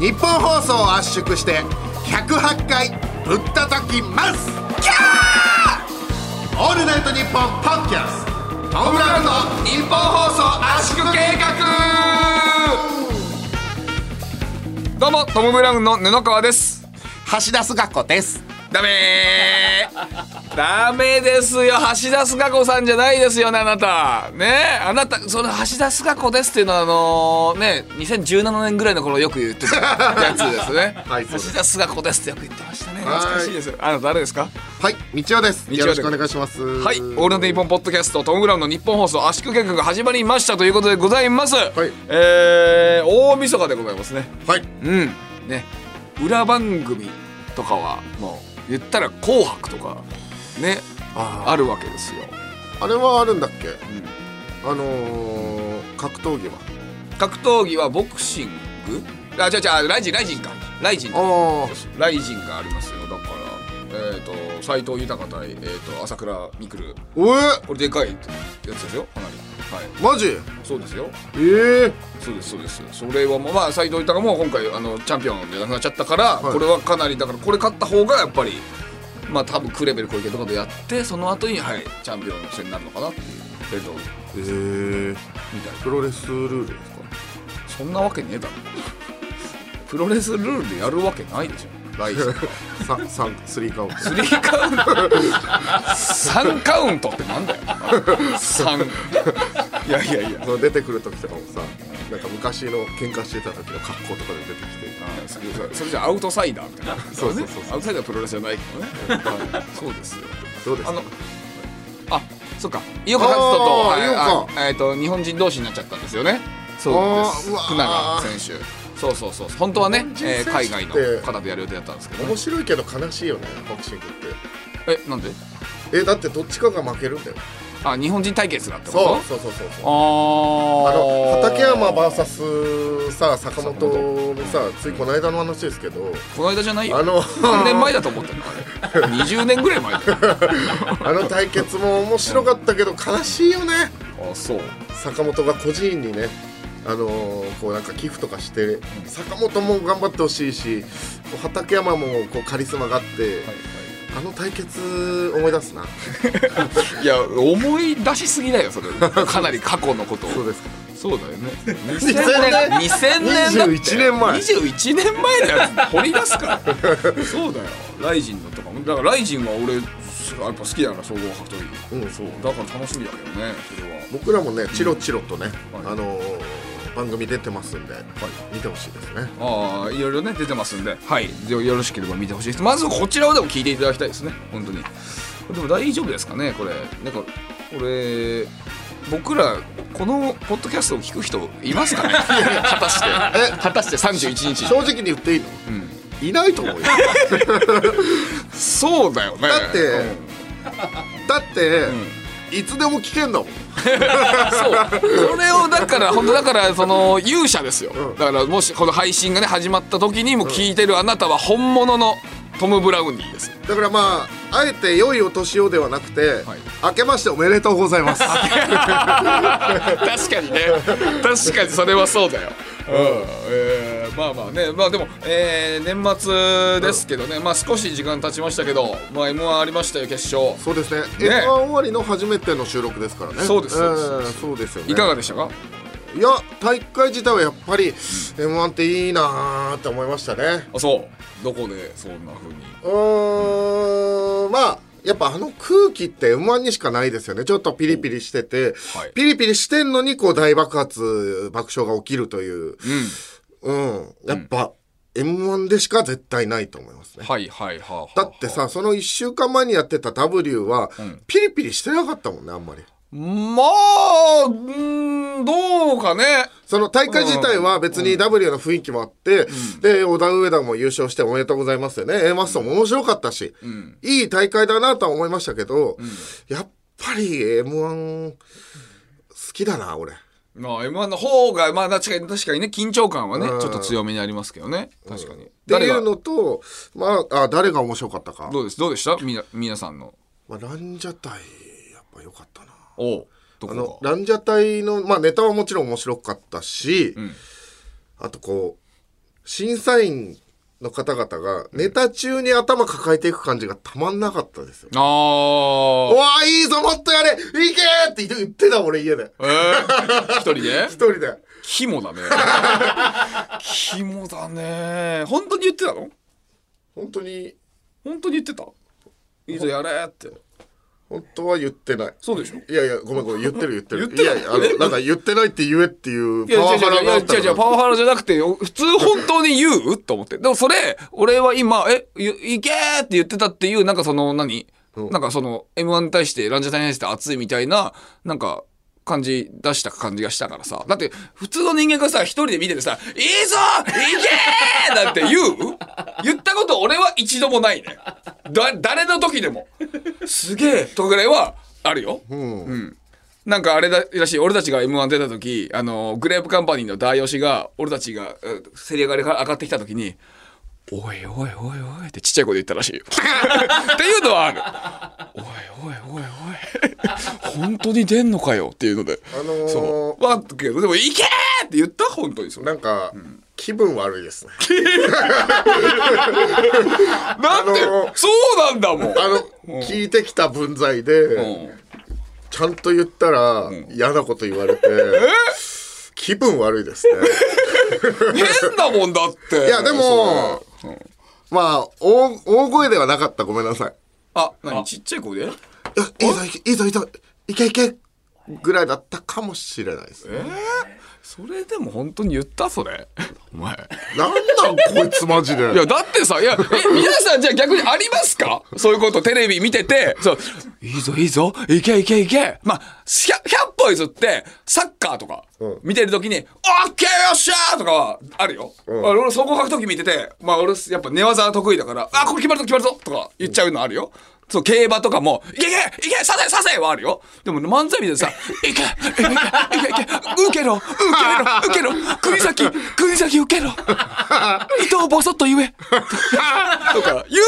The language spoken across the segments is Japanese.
日本放送を圧縮して108回ぶったたきます。キャー！オールナイトニッポンポッキャスト。ム・ブラウンの日本放送圧縮計画！どうもトム・ブラウンの布川です。橋田須賀子です。ダメーダメですよ。橋田須賀子さんじゃないですよねあなた。ね？あなたその橋田須賀子ですっていうのはあのね2017年ぐらいの頃よく言ってたやつですね。はい橋田須賀子ですってよく言ってましたね。懐かしいですあなた誰ですか？はい道夫です。よろしくお願いします。はい、オールナイトニッポンポッドキャストトム・ブラウンの日本放送圧縮計画が始まりましたということでございます、い。えー、大晦日でございますね。はい。うん。ね。裏番組とかはもう言ったら「紅白」とかねああるわけですよ、あれはあるんだっけ？うん。あのー、格闘技は？格闘技はボクシング？あ違う違うライジンライジンか。ライジンああライジンがありますよ。だからえっ、と斎藤豊対、えー、と朝倉未来。おえ？これでかいやつですよかなり。はい。マジ？そうですよ。ええそうですそうです。それはもうまあ斎藤豊も今回あのチャンピオンでなくなっちゃったから、はい。これはかなりだからこれ勝った方がやっぱりまあ多分クレベル小池とかでやってその後にはいチャンピオンの戦になるのかなっていうベルトええみたいな。プロレスルールですか？そんなわけねえだろ。プロレスルールでやるわけないでしょ。ライジンが三三スリーカウント。スリーカウント。3カウントってなんだよ。3いやいやいやその出てくる時とかもさなんか昔の喧嘩してた時の格好とかで出てきてそれそれじゃアウトサイダーみたいな。そうそうそうそう。アウトサイダーはプロレスじゃないけどね、はいそうですよ。どうですか？あのあそっか。井岡一人とえっ、と日本人同士になっちゃったんですよね。そうです。福永選手。そうそうそう本当はね、えー海外の方でやる予定だったんですけど、ね。面、白いけど悲しいよねボクシングって。えなんで？えだってどっちかが負けるんだよあ日本人対決だってこと？そうそうそうそうそう。ああのー畠山 VS さ坂本のさついこの間の話ですけど。この間じゃないよ。あの何年前だと思ってんの？あれ。20年ぐらい前 あの対決も面白かったけど悲しいよね。あそう。坂本が個人にねあのーこうなんか寄付とかして坂本も頑張ってほしいし畠山もこうカリスマがあって、あの対決思い出すな。いや思い出しすぎだよそれ。かなり過去のことを。そうですか。そうだよね。2000 2000年2000年だって。21年前。21年前のやつ掘り出すから。そうだよ。ライジンのとかも。だからライジンは俺やっぱ好きだから総合格闘技、うん。そう。だから楽しみだけどねそれは。僕らもねチロチロとね、はい。あのー番組出てますんで、見てほしいですね。ああいろいろね出てますんで。はい。よよろしければ見てほしいです。まずこちらをでも聞いていただきたいですね。本当に。でも大丈夫ですかねこれ。なんかこれ僕らこのポッドキャストを聞く人いますかね？果たして。え？果たして31日正直に言っていいの？うん。いないと思うよ。そうだよね。だってうん。だって、いつでも聞けんだもん。そう。それをだから本当だからその勇者ですよ、うん。だからもしこの配信がね始まった時にも聞いてるあなたは本物のトム・ブラウニーです。だからまああえて良いお年をではなくて、はい。明けましておめでとうございます。確かにね。確かにそれはそうだよ、うんえーまあまあねまあでも、えー年末ですけどね、まあ少し時間経ちましたけど、まあ、m 1ありましたよ決勝そうですね。ね M1 終わりの初めての収録ですからね。そうですそうですえーそうですよね。いかがでしたか？いや大会自体はやっぱり M1 っていいなーって思いましたね。あそうどこでそんな風に？うーんまあやっぱあの空気って M1 にしかないですよね。ちょっとピリピリしてて、はいピリピリしてんのにこう大爆発、爆笑が起きるという。うんうん。やっぱ M1 でしか絶対ないと思いますね。はいはいはあはあだってさ、その1週間前にやってた W は、ピリピリしてなかったもんね、あんまり。まあ、うーん、どうかね。その大会自体は別に W の雰囲気もあって、で、小田上田も優勝しておめでとうございますよね。A マッソも面白かったし、いい大会だなとは思いましたけど、やっぱり M1 好きだな、俺。まあ、M1 の方が、まあ、確かに、確かにね、緊張感はね、うんちょっと強めにありますけどね。確かに。っていう、のと、まあ、あ誰が面白かったか。どうです？どうでした？みな、皆さんの。まあ、ランジャタイ。おあの。ランジャタイの、まあ、ネタはもちろん面白かったし、んあとこう、審査員の方々がネタ中に頭抱えていく感じがたまんなかったですよ。あおわいいぞもっとやれいけーって言ってた俺家で。あ。えー、一人で？一人で。肝だね。肝だね。本当に言ってたの？本当に、本当に言ってた？いいぞやれって。本当は言ってない。そうでしょ？いやいや、ごめんごめん、言ってる言ってる。言ってるいやいや、あの、なんか言ってないって言えっていうパワハラがあった違う違う、パワハラじゃなくて、普通本当に言うと思って。でもそれ、俺は今、え、ゆいけーって言ってたっていう、なんかその、何、なんかその、M1 に対して、ランジャタイに対して熱いみたいな、なんか、感じ出した感じがしたからさ。だって、普通の人間がさ、一人で見ててさ、いいぞいけーなんて言う？言ったこと俺は一度もないね。だ、誰の時でも。すげえとかぐらいは、あるよ。うん。なんかあれだらしい俺たちが m 1出た時あのグレープカンパニーの大吉が俺たちがうせり上がりから上がってきた時に「おいおいおいおい」ってちっちゃい声で言ったらしいよ。っていうのはある。おいおいおいおい本当に出んのかよっていうので。あのーそう。わけどでも「いけ!」って言った？本当にそれ。なんか、気分悪いですね。なんで、あのーそうなんだもん。あの、聞いてきた分際で、うんちゃんと言ったら嫌なこと言われて、気分悪いですね。変だもんだって。いや、でも、まあ、大大声ではなかった。ごめんなさい。あ、何？ちっちゃい声で？いや、いいぞ、いけいいぞ、いいぞ、いけいけぐらいだったかもしれないです。えー？それでも本当に言ったそれ？お前。なんなんこいつマジで？いや、だってさ、いや、え、皆さんじゃあ逆にありますか？そういうことテレビ見てて、そう、いいぞいいぞ、いけいけいけ。まあ、100, 100歩譲って、サッカーとかうん、見てるときに、オッケーよっしゃーとかはあるよ。んあ俺、総合格闘技見てて、まあ俺、やっぱ寝技得意だから、あ、これ決まるぞ決まるぞとか言っちゃうのあるよ。そう、競馬とかも、いけいけいけ刺せ刺せはあるよ。でも漫才見ててさ、いけいけいけいけいけ受けろ受けろ受けろ。国崎国崎受けろ。糸をボソッと言え。とか言う？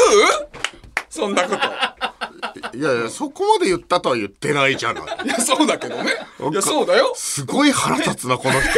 そんなこと。いやいや、そこまで言ったとは言ってないじゃない。いやそうだけどね。いやそうだよ。すごい腹立つな、この人。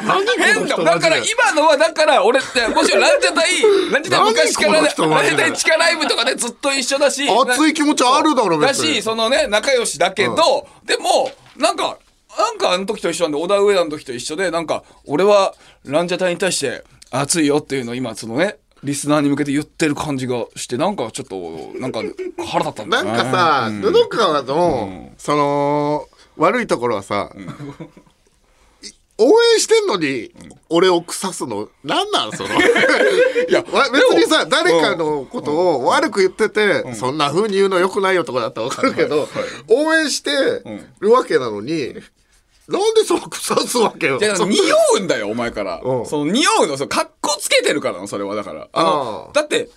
変だ。だから今のはだから俺ってもちろんランジャタイランジャタイ昔からねランジャタイ地下ライブとかでずっと一緒だし。熱い気持ちあるだろ、だ別に。しそのね仲良しだけど、でもなんかなんかあの時と一緒なんで小田上田の時と一緒でなんか俺はランジャタイに対して熱いよっていうのを今そのねリスナーに向けて言ってる感じがしてなんかちょっとなんか腹立ったんだなんかさ、うん。布川の、その、悪いところはさ、い応援してんのに、俺を腐すの、なんなんその。いやわ別にさ、誰かのことを悪く言ってて、そんな風に言うの良くないよとかだったらわかるけど、応援してるわけなのに、なんでその腐すわけよ。いや、そ匂うんだよ、お前から。うんその匂うの、その、格好つけてるからの、それは、だから。だって、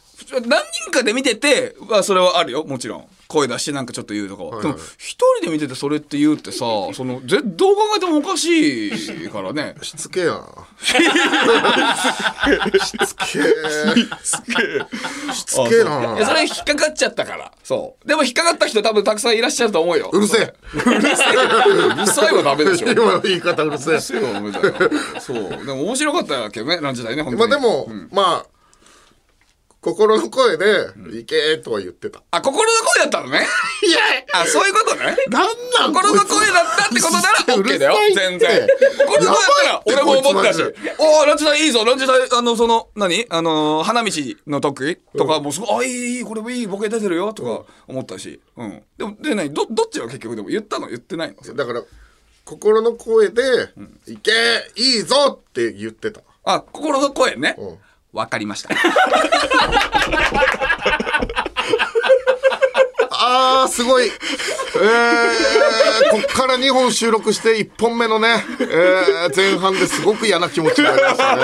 何人かで見てて、はそれはあるよ、もちろん。声出してなんかちょっと言うとかは。いはいでも、一人で見ててそれって言うってさ、その、ぜどう考えてもおかしいからね。しつけえな。しつけえ。しつけえいや、な。それ引っかかっちゃったから。そう。でも引っかかった人多分たくさんいらっしゃると思うよ。うるせえ。うるせえ。うるさいはダメでしょ。今の言い方うるせえ。せえはダメだよ。そう。でも面白かったけどね、ランジャタイね、本当に。まあでも、まあ、心の声で、行けとは言ってた。あ、心の声だったのね？いやあ、そういうことね？なんなん心の声だったってことなら OK だよ。全然。心の声だったら俺も思ったし。おー、ランジャタイいいぞ、ランジャタイ、あの、その、何？あのー、花道の時とかもすごい、あ、いい、いい、これもいい、ボケ出てるよ、とか思ったし。うん。でも、で、何？ど、どっちが結局でも言ったの？言ってないの？だから、心の声で、行けいいぞって言ってた。あ、心の声ねうん。わかりました。あー、すごい。えー、こっから2本収録して1本目のね、えー、前半ですごく嫌な気持ちになりましたね。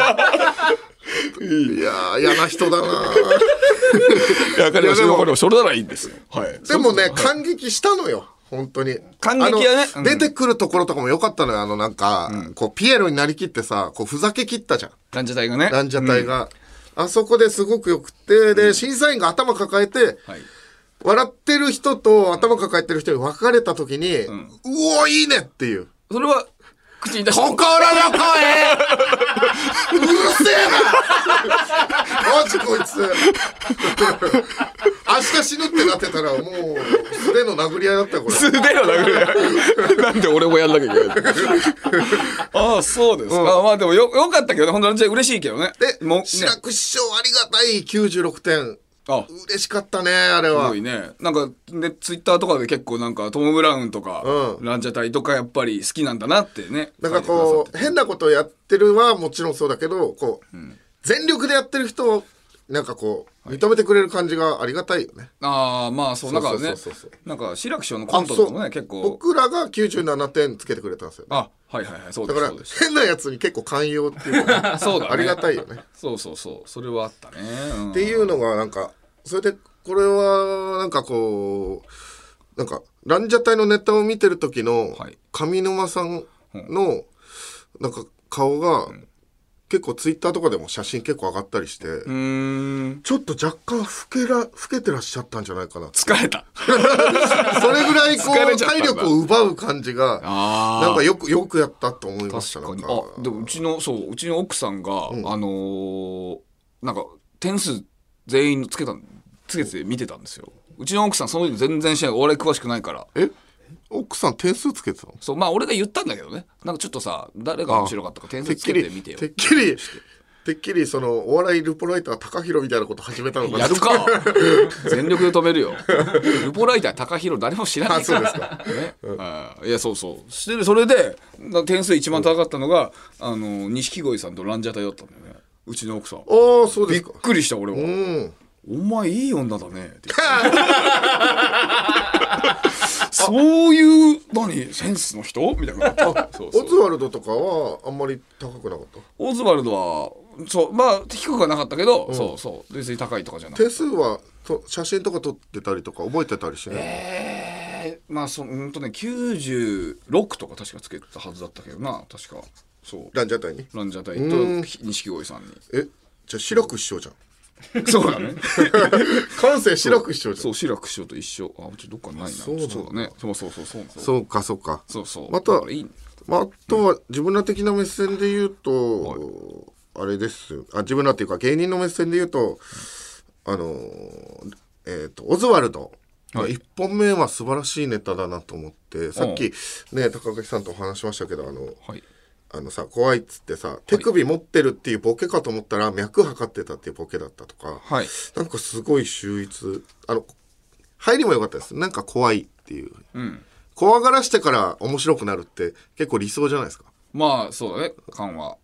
いやー、嫌な人だないや、わかりました。いやでもわかりそれならいいんですよ。はい。でもね、感激したのよ。本当に。感激はねうんあの出てくるところとかも良かったのよ。あの、なんか、こう、ピエロになりきってさ、こう、ふざけ切ったじゃん。ランジャタイがね。ランジャタイが。あそこですごくよくて、で、審査員が頭抱えて、はい。笑ってる人と頭抱えてる人に分かれた時に、うおいいねっていう。それは、口に出して。心の声。うるせえな。マジこいつ。明日死ぬってなってたらもう素手の殴り合いだったよこれ。素手の殴るなんで俺もやんなきゃいけないああそうですか、まあでもよよかったけどね。本当に嬉しいけどね。でもうね。志らく師匠ありがたい。96点あ。嬉しかったねあれすはごいね。なんかでツイッターとかで結構なんかトム・ブラウンとか、うん。ランジャタイとかやっぱり好きなんだなってねなんかこう変なことをやってるはもちろんそうだけどこう、全力でやってる人をなんかこう認めてくれる感じがありがたいよね、ああまあそうなんかねそうそう。そうそうなんか志らく師匠のコントとかもね結構。僕らが97点つけてくれたんですよね。あはいはいはいそうだからですそうです。変なやつに結構寛容っていうか、ね、そうだね。ありがたいよね。そうそうそう。それはあったね、うん。っていうのがなんかそれでこれはなんかこうなんかランジャタイのネタを見てる時のはい。上沼さんのなんか顔が結構ツイッターとかでも写真結構上がったりして、ちょっと若干老けら老けてらっしゃったんじゃないかな。疲れた。それぐらいこう体力を奪う感じがあなんかよくよくやったと思いました確かに。あでもうちのそううちの奥さんが、あのーなんか点数全員つけたつけて見てたんですよ。うちの奥さんその時全然しない。お笑い詳しくないから。え？奥さん点数つけてたの？そう。まあ俺が言ったんだけどね。なんかちょっとさ誰が面白かったか点数つけててみてよ。てっきりてっきりそのお笑いルポライター高弘みたいなこと始めたのかな？やるか全力で止めるよ。ルポライター高弘誰も知らないあそうですか。ね、あいやそうそう。してそれでな点数一番高かったのが、あの錦鯉さんとランジャタイだったんだよね。うちの奥さん。ああそうでびっくりした俺は、うんお前いい女だね。って言ってそういう何センスの人？みたいな。そうそう。オズワルドとかはあんまり高くなかった？オズワルドはそうまあ低くはなかったけど、そうそう別に高いとかじゃない点数はと写真とか撮ってたりとか覚えてたりしない、えー、まあそうんとね96とか確かつけたはずだったけどな確か。そう。ランジャタイに？ランジャタイうん。と錦鯉さんに。えじゃあ志らく師匠じゃん そうだね。感性志らく師匠じゃん。そう志らく師匠と一緒。あうちどっかにないな。そうだね。そうそうそうそうそうかそうか。そうそう。またまあ、あとは自分ら的な目線で言うと、あれですよ。あ自分らっていうか芸人の目線で言うと、あのーえっ、とオズワルド。はい。1本目は素晴らしいネタだなと思ってさっきね高垣さんとお話しましたけどあのはいあのさ怖いっつってさ手首持ってるっていうボケかと思ったら脈測ってたっていうボケだったとか、はい。なんかすごい秀逸。あの入りも良かったです。なんか怖いっていう。うん。怖がらしてから面白くなるって結構理想じゃないですか。まあそうだね。緩和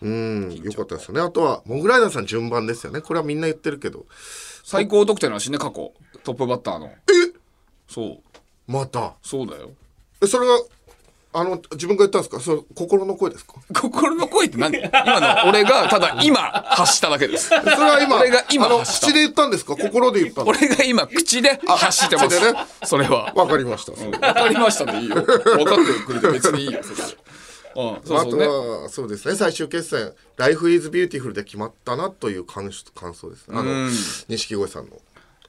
うんよかったですよね。あとはモグライダーさん順番ですよね。これはみんな言ってるけど。最高得点らしいね。過去。トップバッターの。え？そう。また。そうだよ。えそれはあの自分が言ったんですか？それ心の声ですか？心の声って何今の俺がただ今発しただけです。それは今俺が今あの口で言ったんですか？心で言ったの？俺が今口で 発してます。ねそれは。わかりました、分かりましたでいいよ。分かってくれて別にいいよ。それあとはそうですね。最終決戦「Life is Beautiful」で決まったなという感感想ですね。あのうん。錦鯉さんの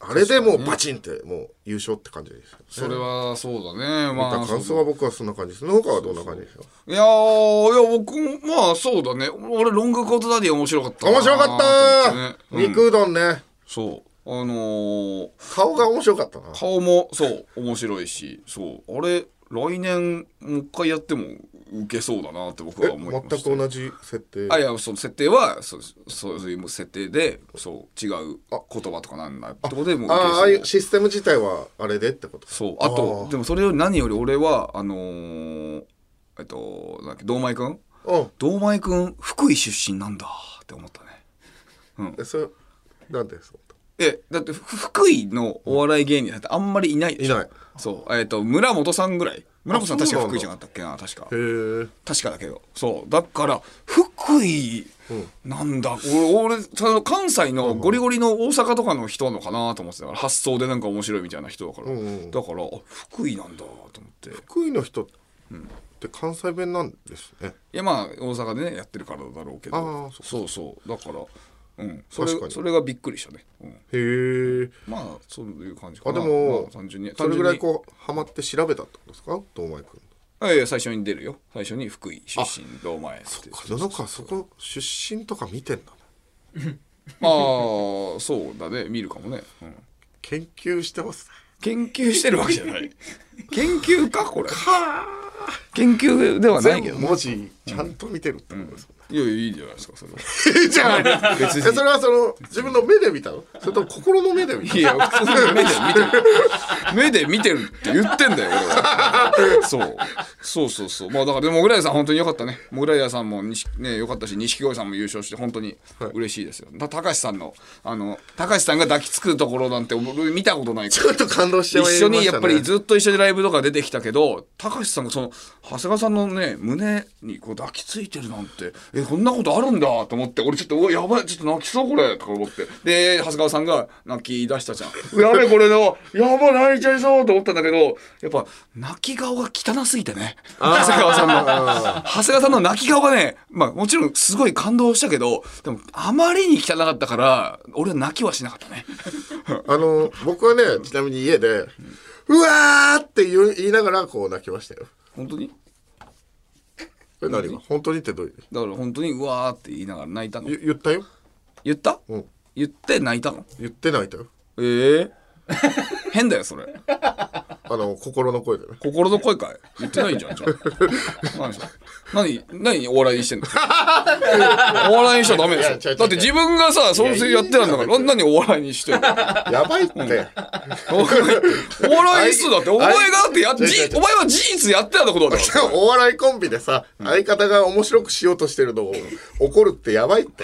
あれでもうバチンってもう優勝って感じですよね。それはそうだね。見まあた感想は僕はそんな感じです。農家はどんな感じですか？いやーいや僕もまあそうだね。俺ロングコートダディ面白かったな。面白かったねうん。肉うどんね。そう。あのー顔が面白かったな。顔もそう面白いし。そう。あれ来年もう一回やっても受けそうだなって僕えは思いました全く同じ設定あいやその設定はそうそういう設定でそう違う言葉とかなんだってことでもうああいうシステム自体はあれでってこと？そうあとでもそれより何より俺はあのーえっとなんだっけ堂前くん？うん。堂前くん福井出身なんだって思ったね。えそれなんでそうえだってふ福井のお笑い芸人なんてあんまりいないでしょ？いない。そうえっ、と村本さんぐらい村本さん確か福井じゃなかったっけな確か。確かだけど。そう。だから福井なんだ、俺俺その関西のゴリゴリの大阪とかの人なのかなと思ってたから発想でなんか面白いみたいな人だから、んうんだからあ福井なんだと思って。福井の人って関西弁なんですね。いやまあ大阪でねやってるからだろうけど。そうそう。だからうん。それ確かに。それがびっくりしたね、うん、へえ。まあそういう感じかな。あでもまあ、単純にそれぐらいこうハマって調べたってことですか？堂前君。あいや最初に出るよ。最初に福井出身堂前って布川そこ出身とか見てんだね。ああそうだね。見るかもね、うん。研究してます。研究してるわけじゃない。研究かこれ研究ではないけどね。文字ちゃんと見てるってことですいやいやいいじゃないですかそれはじゃあ別にえそれはその自分の目で見たの？それとも心の目で見たいや普通に目で見てる。目で見てるって言ってんだよ俺は。そう。そうそうそう。まあだからでもモグライダーさん本当に良かったね。モグライダーさんもにしね良かったし錦鯉さんも優勝して本当に嬉しいですよ。だ高橋さんのあの高橋さんが抱きつくところなんて俺見たことないから。ちょっと感動してまいりましたね一緒にやっぱりずっと一緒にライブとか出てきたけど高橋さんがその長谷川さんのね胸にこう抱きついてるなんてえこんなことあるんだと思って俺ちょっとうわやばいちょっと泣きそうこれとか思って。で長谷川さんが泣き出したじゃん。やべえこれのやばい泣いちゃいそうと思ったんだけどやっぱ泣き顔が汚すぎてね。長谷川さんの。長谷川さんの泣き顔がねまあもちろんすごい感動したけどでもあまりに汚かったから俺は泣きはしなかったね。あの僕はねちなみに家で「うわー!」って言いながらこう泣きましたよ本当に？え何が？本当に？ってどういう？だから本当にうわーって言いながら泣いたの。言言ったよ？言った、うん。言って泣いたの？言って泣いたよ。ええ 変だよそれあの心の声でね。心の声かい？言ってないじゃんじゃあ。何何何お笑いにしてんの？お笑いにしちゃダメでしょ。だって自分がさそれやってたんだから何お笑いにしてんの？やばいって、お笑いお笑い室だってお前がだってやお前は事実やってたことだから。お笑いコンビでさ相方が面白くしようとしてるのを怒るってやばいって。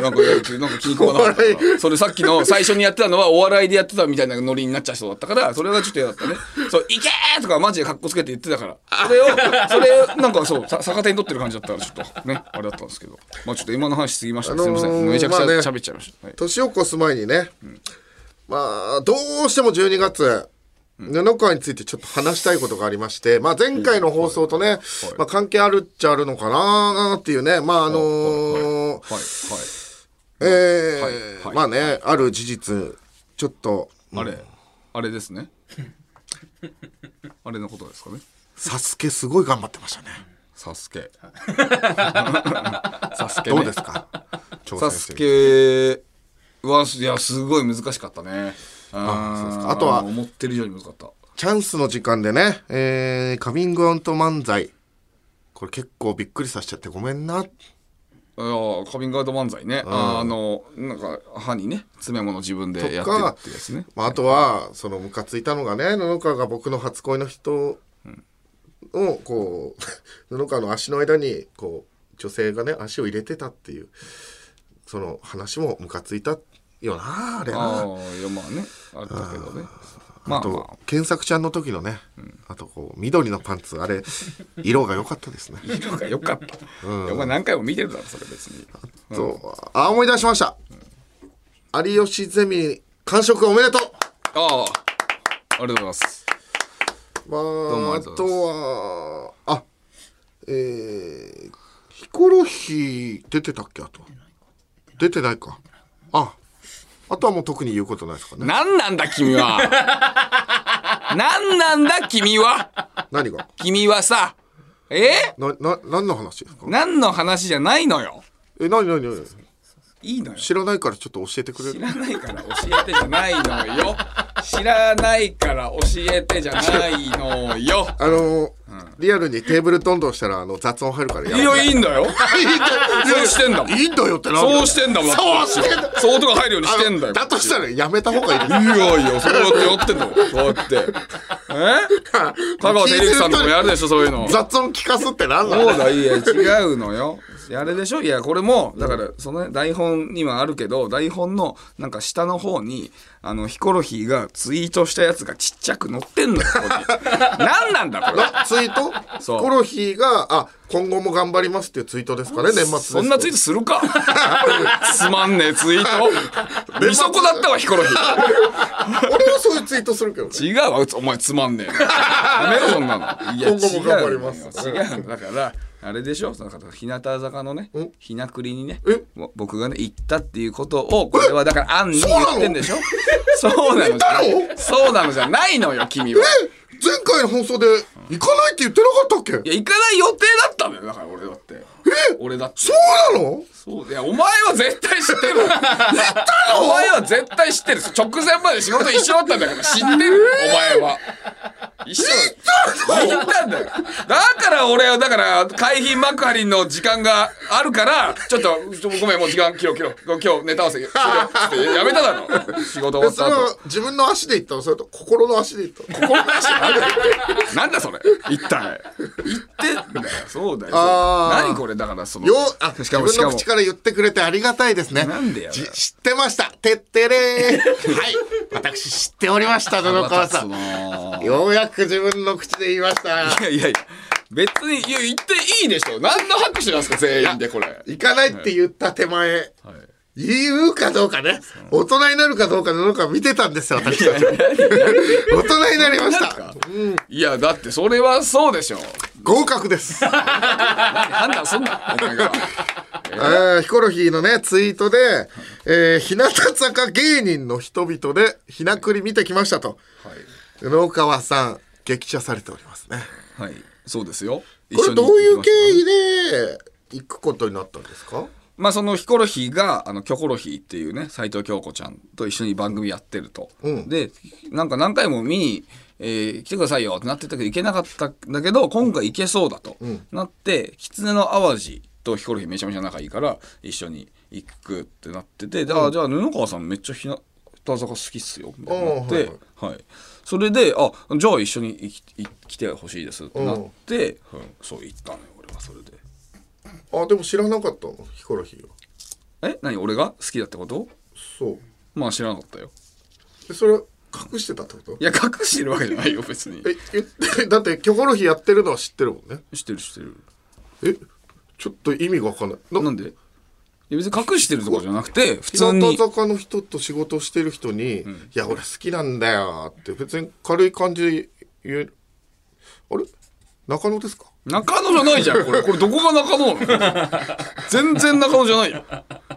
なんかなんか気に食わなかったそれさっきの最初にやってたのはお笑いでやってたみたいなノリになっちゃうだったからそれがちょっと嫌だったね「そういけー!」とかマジでカッコつけて言ってたから。それをそれなんかそうさ逆手に取ってる感じだったからちょっと。ね。あれだったんですけど。まあちょっと今の話しすぎました、あのーすいません。めちゃくちゃまあね喋っちゃいました、はい。年を越す前にね、まあどうしても12月布川についてちょっと話したいことがありまして、まあ、前回の放送とね、まあ、関係あるっちゃあるのかなっていうね。まああのえまあねある事実ちょっとあれあれですね。あれのことですかね。サスケすごい頑張ってましたね。サスケ。サスケ、ね、どうですか？挑サスケはいやすごい難しかったね。ああとは思ってる以上に難かった。チャンスの時間でね、えーカミングアウト漫才。これ結構びっくりさせちゃってごめんなあーカミングアウト漫才ね、あのなんか歯にね詰め物自分でやってるってやつね。まあ、あとはそのムカついたのがね布川が僕の初恋の人をこう 布川の足の間にこう女性がね足を入れてたっていうその話もムカついたよなあれあな。あいやまあねあったけどねまあまあ。と検索ちゃんの時のね、あとこう緑のパンツあれ 色が良かったですね。あ色が良かった、いやお前何回も見てるだろそれ別に。そうあ思い出しました。有吉ゼミ完食おめでとう。ああありがとうございます。まあ、もああとは、あ、えー、ヒコロヒー出てたっけあと。出てないか。あ、あとはもう特に言うことないですかね。何なんだ君は。何なんだ君は。何が？君はさ。え？な、な、何の話ですか？何の話じゃないのよ。え、何何何？いいのよ。知らないからちょっと教えてくれる？知らないから教えてじゃないのよ。知らないから教えてじゃないのよ。あのーリアルにテーブルどんどんしたらあの雑音入るからいやいいんだよ。そうしてんだもん。いいんだよってなんだそうしてんだもん。そうしてんだそう音が入るようにしてんだよ。だとしたらやめた方がいいです。いやいやそうやってやってんのそうやって。え？香川照之さんとかもやるでしょそういうの。雑音聞かすって何なのそうだいや違うのよあれでしょ？いやこれもだからそのね台本にはあるけど台本のなんか下の方にあのヒコロヒーがツイートしたやつがちっちゃく載ってんのよ 何なんだこれ。なツイート？ヒコロヒーがあ今後も頑張りますっていうツイートですかね年末そんなツイートするか？つまんねえツイート。見損だったわヒコロヒー。俺はそういうツイートするけどね。違うわお前つまんねえな。やめろそんなの。いや今後も頑張ります。違うだからあれでしょ？その方日向坂のねんひなくりにね僕がね行ったっていうことをこれはだから案に言ってんでしょ？そうなのじゃそうなのじゃないのよ君は。前回の放送で行かないって言ってなかったっけ？いや行かない予定だったのよだから俺だって 俺だって。そうなの？そういやお前は絶対知ってる。お前は絶対知ってる。直前まで仕事一緒だったんだから。知ってる。お前は。一緒。だ行ったんだよ。だから俺はだから海浜幕張の時間があるからちょっとごめんもう時間切ろう切ろう。今日ネタ合わせやめただろ。仕事終わった後。は自分の足で行ったの？それと心の足で行ったの？心の足なんだなんだそれ。一体。言ってんだよ。そうだよ。何これ？だからそのよあしかも自分の口から言ってくれてありがたいですね。なんでやじ知ってました。てってれー。はい。私知っておりました布川さん。んようやく自分の口で言いました。いやいやいや別にいや言っていいでしょ。何の拍手なんですか全員でこれ。行かないって言った手前、言うかどうかね。大人になるかどうかのか見てたんですよ私たち。大人になりました。いやだってそれはそうでしょ。合格です。判断すんな。えーヒコロヒーのねツイートで、えー日向坂芸人の人々でひなくり見てきましたと。布川さん激写されておりますね。はい。そうですよ。これどういう経緯緯で行くことになったんですか？まあそのヒコロヒーがあのキョコロヒーっていうね斎藤京子ちゃんと一緒に番組やってると、うん。でなんか何回も見に、えー来てくださいよってなってたけど行けなかったんだけど今回行けそうだと、なって狐の淡路とヒコロヒーめちゃめちゃ仲いいから一緒に行くってなってて、であじゃあ布川さんめっちゃひなた坂好きっすよみたいになって、はいそれであじゃあ一緒に来てほしいですってなって、うん。そう行ったのよ俺はそれで。あでも知らなかったのヒコロヒーは。え何俺が？好きだってこと？そう。まあ知らなかったよ。でそれは隠してたってこと？いや隠してるわけじゃないよ別に。え言ってだってキョコロヒーやってるのは知ってるもんね。知ってる知ってる。えちょっと意味がわかんない。ななんで？いや別に隠してるとかじゃなくて普日通に。向坂の人と仕事してる人に「いや俺好きなんだよ」って別に軽い感じで言えるあれ？中野ですか？中野じゃないじゃんこれ。これどこが中野なの？全然中野じゃないよ。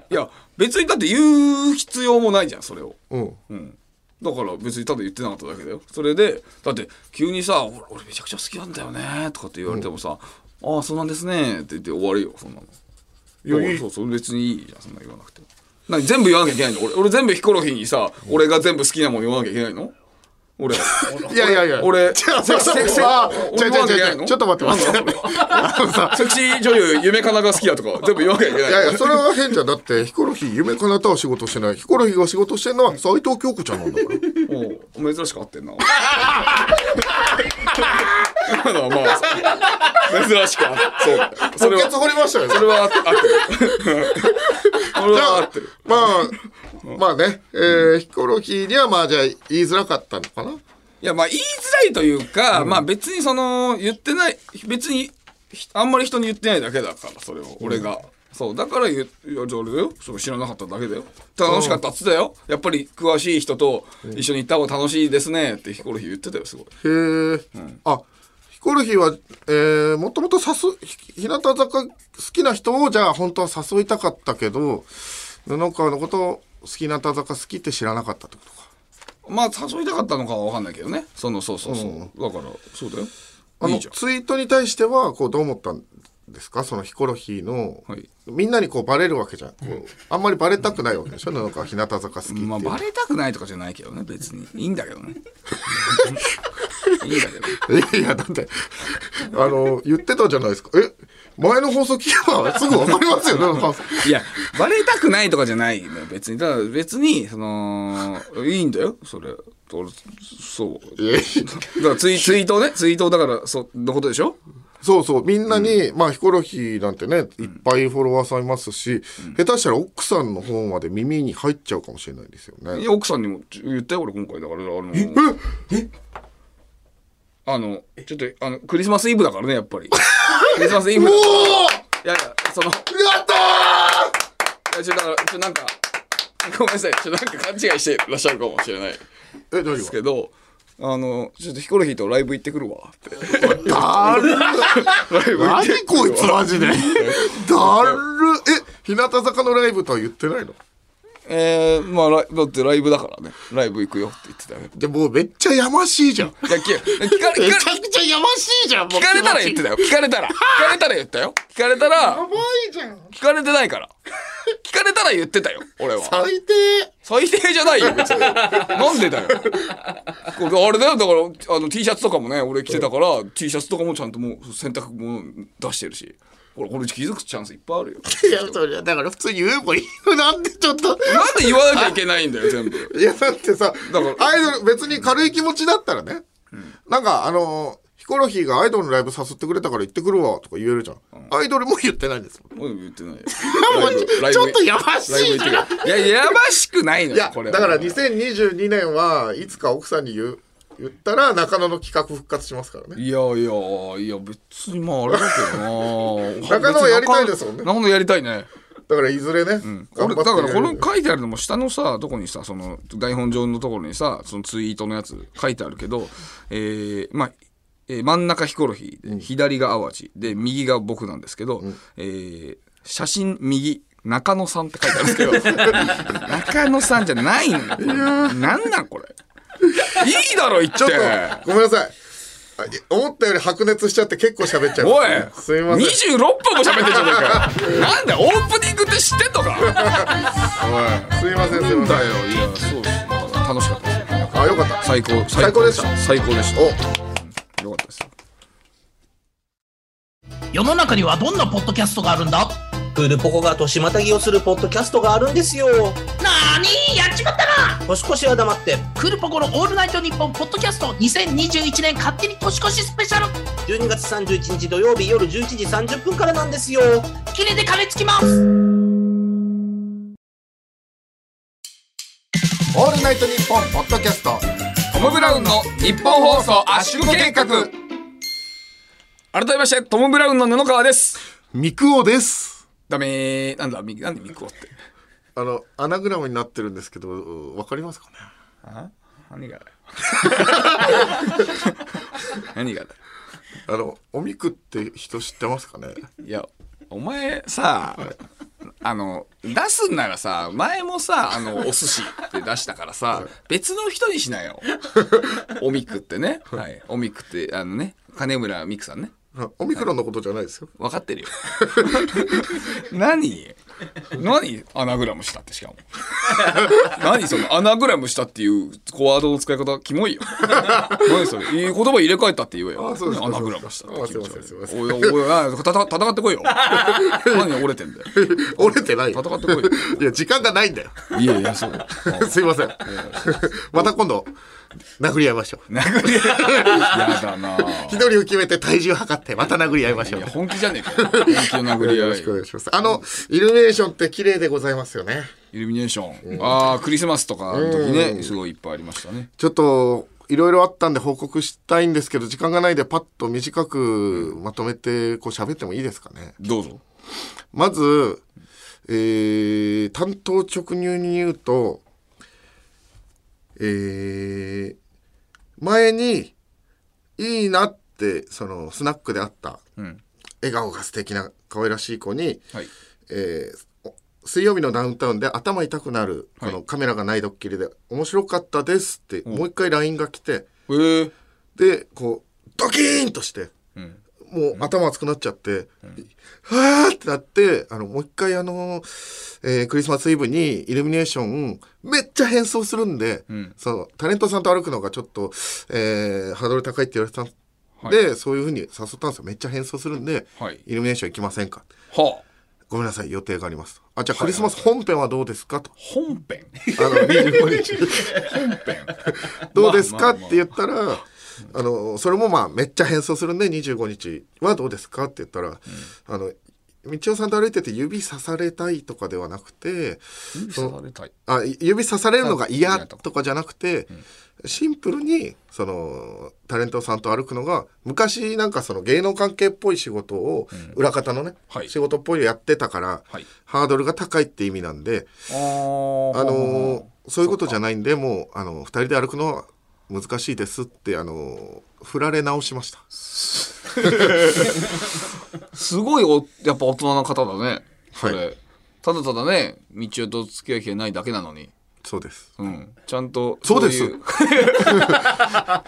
いや別にだって言う必要もないじゃんそれを。うん。うん。だから別にただ言ってなかっただけだよ。それでだって急にさ「俺俺めちゃくちゃ好きなんだよね」とかって言われてもさ「ああそうなんですね」って言って終わりよそんなの。いやいい。そうそう別にいいじゃんそんな言わなくて。何全部言わなきゃいけないの。俺俺全部ヒコロヒーにさ俺が全部好きなもの言わなきゃいけないの？俺。いやいやいや。俺。ちょっと待って待って。セクシー女優夢かなが好きだとか全部言わなきゃいけない。いやいやそれは変じゃん。だってヒコロヒー夢かなとは仕事してない。ヒコロヒーが仕事してるのは斎藤京子ちゃんなんだから。珍しく合ってんな今のはまあ珍しく合ってそう。だそれは掘りましたよねそれは合ってるそれは合ってるまあまあね、えーヒコロヒーにはまあじゃあ言いづらかったのかないやまあ言いづらいという。か、まあ別にその言ってない別にひあんまり人に言ってないだけだからそれを俺が、そうだから言ういやじゃあ俺だよ。そう知らなかっただけだよ。楽しかったっつったよ。やっぱり詳しい人と一緒に行った方が楽しいですね。ってヒコロヒー言ってたよすごい。へえ、あヒコロヒーは、えー、もともと誘ひ日向坂好きな人をじゃあ本当は誘いたかったけど布川のことを好きな日向坂好きって知らなかったってことか。まあ誘いたかったのかは分かんないけどね。そのそうそうそう、だからそうだよ。あのツイートに対してはこうどう思ったん？ですか？そのヒコロヒーの、はい。みんなにこうバレるわけじゃん、こうあんまりバレたくないわけでしょ？布川日向坂好きってまあバレたくないとかじゃないけどね別に。いいんだけどね。いいんだけどいやいやだってあの言ってたじゃないですか。え？前の放送聞けばすぐ分かりますよ布川さんいや、バレたくないとかじゃないのよ、別に。ただ別に、その、いいんだよ、それ。俺そう。だからツイツイートね、ツイートだから、そのことでしょ？そうそうみんなに、まあヒコロヒーなんてねいっぱいフォロワーさんいますし、下手したら奥さんの方まで耳に入っちゃうかもしれないですよね。いや奥さんにも言ったよ、俺今回。だから、あの、あの、ちょっと、あの、クリスマスイブだからね、やっぱり。クリスマスイブだから。いやいや、その、いやったや、ちょ、だから、ちょ、なんか、ごめんなさい、ちょ、なんか勘違いしてらっしゃるかもしれない。ーえ大丈ですけどあのちょっとヒコロヒーとライブ行ってくるわ。ってだるライブ行って何こいつマジで？だるえ日向坂のライブとは言ってないの？えー、まあライだってライブだからね。ライブ行くよって言ってたよ。でもうめっちゃやましいじゃん。いや聞か聞かれめ聞かちゃくちゃやましいじゃんもう聞かれたら言ってたよ。聞かれたら。聞かれたら言ったよ。聞かれたらやばいじゃん。聞かれてないから。聞かれたら言ってたよ俺は。最低最低じゃないよ 別に。なんでだよ。これあれだよだからあの T シャツとかもね俺着てたから T シャツとかもちゃんともう洗濯物出してるし。これこれ気づくチャンスいっぱいあるよ。いやそれだから普通に言えばいいのなんでちょっと。なんで言わなきゃいけないんだよ全部。いやだってさだからアイドル別に軽い気持ちだったらね、なんかあのヒコロヒーがアイドルのライブ誘ってくれたから行ってくるわとか言えるじゃん、アイドルも言ってないんです。もん俺も言ってない。ちょっとやましいいややましくないのいやよこれは。だから2022年はいつか奥さんに言う言ったら中野の企画復活しますからね。いやいやいや別にまああれだけどな。中野はやりたいですもんね。中野やりたいね。だからいずれね、頑張って。俺だからこの書いてあるのも下のさどこにさその台本上のところにさそのツイートのやつ書いてあるけどえー、まあえー真ん中ヒコロヒーで左が淡路。で右が僕なんですけど、えー写真右中野さんって書いてあるんですけど 中野さんじゃないのよ。なんなんこれ？いいだろ言って。ちょっとごめんなさい。思ったより白熱しちゃって結構喋っちゃいまおいすすいません。26分も喋ってんじゃねえかよ。なんだよオープニングって知ってんのか。おいすいませんすいません。だよいやそうです。楽しかった。ですよあよかった。最高最高でした。最高でした。およかったです世の中にはどんなポッドキャストがあるんだ？クールポコが年またぎをするポッドキャストがあるんですよ。なーにやっちまったな！年越しは黙って、クールポコのオールナイトニッポンポッドキャスト2021年勝手に年越しスペシャル。12月31日土曜日夜11時30分からなんですよ。キレで金つきます。オールナイトニッポンポッドキャストトム・ブラウンのニッポン放送圧縮計画。改めましてトム・ブラウンの布川です。ミクオです。ダメー。なんだみなんでミクオって。あのアナグラムになってるんですけどわかりますかね？あ？何が 何があのおみくって人知ってますかね？いやお前さあの出すんならさ前もさあのお寿司って出したからさ別の人にしなよ おみくってね、はい、おみくってあのね金村美久さんね。あオミクロンのことじゃないですよ。分かってるよ。何？何アナグラムしたってしかも。何そのアナグラムしたっていうコワードの使い方キモいよ。何それ。いい言葉入れ替えたって言えよ。アナグラムしたってあすい。ませんす。いおいおいあたた戦ってこいよ。何折れてんだよ。折れてないよ。戦ってこいよ。いや時間がないんだよ。いやいやそう。すいません。また今度殴り合いましょう。殴りやだな。一人を決めて体重測ってまた殴り合いましょう。いや本気じゃねえかよ。本気の殴り合い。よろしくお願いします。あのイルミネーションって綺麗でございますよね。イルミネーション、ああクリスマスとかの時ねすごいいっぱいありましたね。ちょっといろいろあったんで報告したいんですけど時間がないんでパッと短くまとめてこう喋ってもいいですかね。どうぞ。まず、えー担当直入に言うと、えー前にいいなってそのスナックであった、ん。笑顔が素敵な可愛らしい子に、はい。えーお水曜日のダウンタウンで頭痛くなる、はい。このカメラがないドッキリで面白かったですって、もう一回 LINE が来てえー、でこうドキーンとして、んもう頭熱くなっちゃって、はーってなってあのもう一回あの、えークリスマスイブにイルミネーションめっちゃ変装するんで、ん。そのタレントさんと歩くのがちょっと、えーハードル高いって言われてたんで、そういうふうに誘ったんですよ。めっちゃ変装するんで、はい。イルミネーション行きませんか？はあ。ごめんなさい予定があります。あじゃあクリスマス本編はどうですか？と。本編？あの25日。本編。どうですか？って言ったら、あのそれもまあめっちゃ変装するんで25日はどうですかって言ったら、あの道夫さんと歩いてて指さされたいとかではなくて指さされたい。あ指さされるのが嫌嫌ととかじゃなくて、シンプルにそのタレントさんと歩くのが昔なんかその芸能関係っぽい仕事を、裏方のね、はい。仕事っぽいのやってたから、はい。ハードルが高いって意味なんで、あのーそういうことじゃないんでもうあの2人で歩くのは難しいですってあの振られ直しました。すごいおやっぱ大人な方だね。それ、はただただね道夫と付き合いがないだけなのに。そうです。うん。ちゃんとそうです。い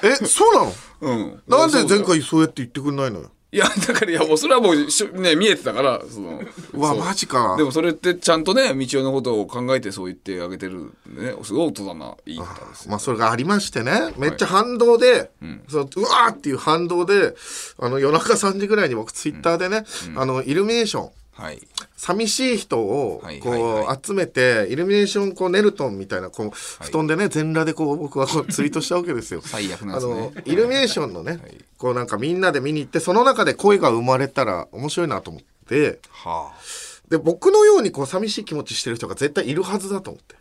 えそうなの？うん。なんで前回そうやって言ってくんないのよいやだからいやもうそれはもうしょね見えてたからそのうわそう。マジか。でもそれってちゃんとね道夫のことを考えてそう言ってあげてるんでねすごい大人ないい方ですまあそれがありましてねめっちゃ反動で、そのうわーっていう反動であの夜中3時ぐらいに僕ツイッターでね、あのイルミネーションはい。寂しい人をはいこう集めてイルミネーションこうネルトンみたいなこう布団でね全裸でこう僕はこう ツイートしたわけですよ。最悪なやあつね。のイルミネーションのね、い。こうなんかみんなで見に行ってその中で恋が生まれたら面白いなと思って。はで僕のようにこう寂しい気持ちしてる人が絶対いるはずだと思って。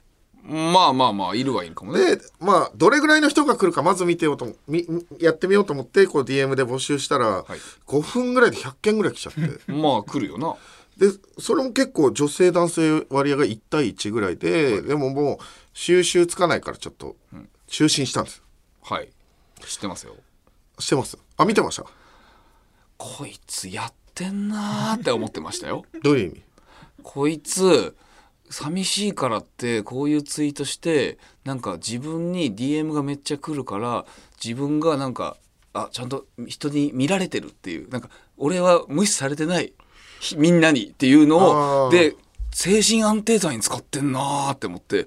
あまあまあまあいるはいるかもね。でまあどれぐらいの人が来るかまず見てようとみやってみようと思ってこう DM で募集したら、はい。5分ぐらいで100件ぐらい来ちゃって。まあ来るよなでそれも結構女性男性割合が1対1ぐらいで、でももう収集つかないからちょっと就寝したんです。はい。知ってますよ。してます。あ見てました。こいつやってんなーって思ってましたよ。どういう意味？こいつ寂しいからってこういうツイートしてなんか自分に DM がめっちゃ来るから自分がなんかあちゃんと人に見られてるっていう。なんか俺は無視されてない。ひみんなにっていうのをで精神安定剤に使ってんなーって思って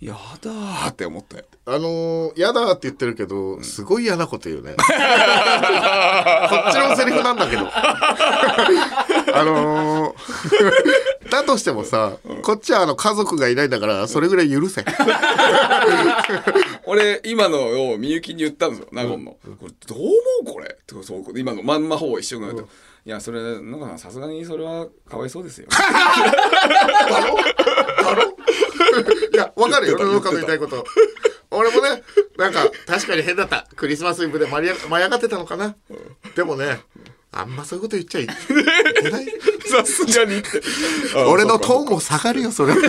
やだーって思って。あのー、嫌だって言ってるけどすごい嫌なこと言うね。こっちのセリフなんだけど。あのー、だとしてもさこっちはあの家族がいないんだからそれぐらい許せ。俺今のをみゆきに言ったんですよ納言の、これどう思うこれ？今のまんまほぼ一緒になって、いやそれなんかさすがにそれはかわいそうですよ。いや、わかるよ、世の中の言いたいこと。俺もね、なんか、確かに変だった。クリスマスイブで舞い舞い上がってたのかな。でもね、あんまそういうこと言っちゃいけない。さすがにって。俺のトーンも下がるよ、それ。失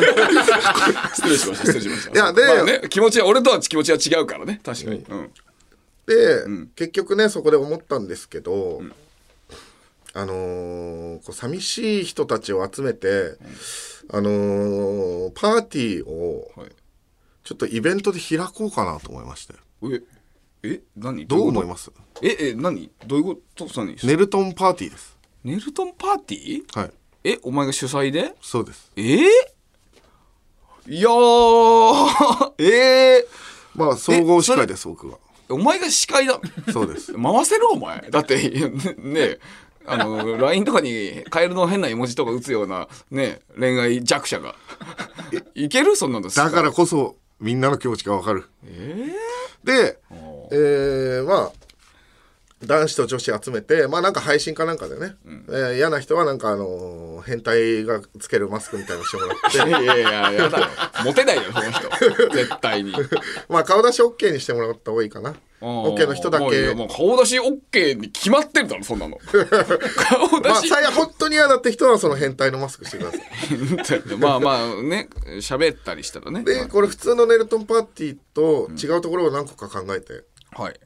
礼しました失礼しました。いやでまあね、気持ちは俺とは気持ちは違うからね確かに、うん。で、結局ね、そこで思ったんですけど、あのーこう寂しい人たちを集めて、あのーパーティーをはい。ちょっとイベントで開こうかなと思いまして。ええ何？どう思いすます？ええ何？どういうこと？何ネルトンパーティーです。ネルトンパーティー？はい。えお前が主催で？そうです。え？ー、いやー。えー、まあ、総合司会です、僕は。お前が司会だ。そうです。回せる？お前。だってねあの LINE とかにカエルの変な絵文字とか打つようなね恋愛弱者が。いける？そんなの。だからこそみんなの気持ちがわかる。えで、えーまあ男子と女子集めてまあなんか配信かなんかでね、えー嫌な人はなんかあのー変態がつけるマスクみたいにしてもらって。ー、いやいやいややだよ。モテないよその人。絶対に。まあ顔出し OK にしてもらった方がいいかな。OK の人だけ。もう顔出し OK に決まってるだろそんなの。顔出まあし、最悪本当に嫌だって人はその変態のマスクしてください。まあまあね喋ったりしたらね。でこれ普通のネルトンパーティーと違うところを何個か考えて、はい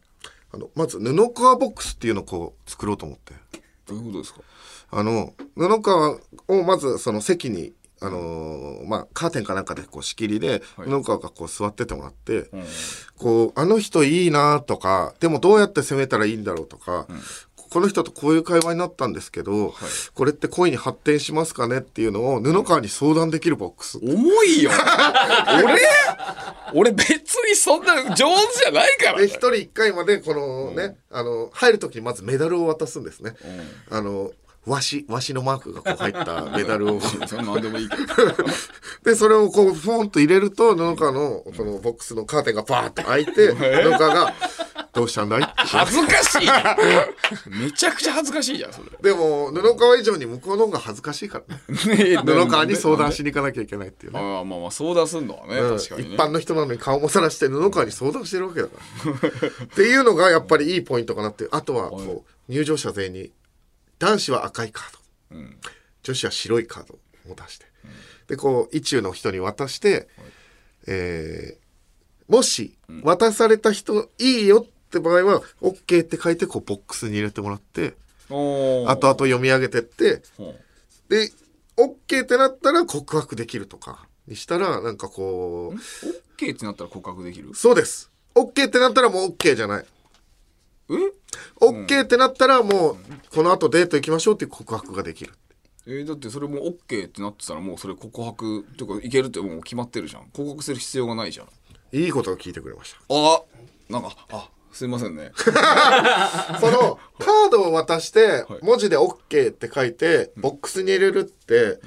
あのまず布川ボックスっていうのをこう作ろうと思って。どういうことですか？あの布川をまずその席にあのーまあカーテンかなんかでこう仕切りで、はい。布川がこう座っててもらって、うん。こうあの人いいなとかでもどうやって攻めたらいいんだろうとか、この人とこういう会話になったんですけど、これって恋に発展しますかねっていうのを布川に相談できるボックス。重いよ。俺？俺別にそんな上手じゃないから。で一人一回までこのね、あの入る時にまずメダルを渡すんですね。あのわしわしのマークがこう入った メダルを。何でもいいけど。でそれをこうフォンと入れると布川のそのボックスのカーテンがバーッと開いて布川が「どうしたんだい?」恥ずかしいな めちゃくちゃ恥ずかしいじゃんそれ。でも布川以上に向こうの方が恥ずかしいからね。ね布川に相談しに行かなきゃいけないっていうね。ああまあまあ相談すんのはね、うん。確かにね。一般の人なのに顔もさらして布川に相談してるわけだから。っていうのがやっぱりいいポイントかなってあとはこう入場者全員に男子は赤いカード、女子は白いカードを出して、でこう意中の人に渡して、えーもし渡された人いいよって場合は OK って書いてこうボックスに入れてもらって後々読み上げてってほで OK ってなったら告白できるとかにしたらなんかこうう OK ってなったら告白できる？そうです。OK ってなったらもう OK じゃない。え？OK ってなったらもうこの後デート行きましょうっていう告白ができる。えーだってそれも OK ってなってたらもうそれ告白とかいけるってもう決まってるじゃん。告白する必要がないじゃん。いいことを聞いてくれました。あなんかあすいませんね。そのカードを渡してはい。文字で OK って書いてボックスに入れるって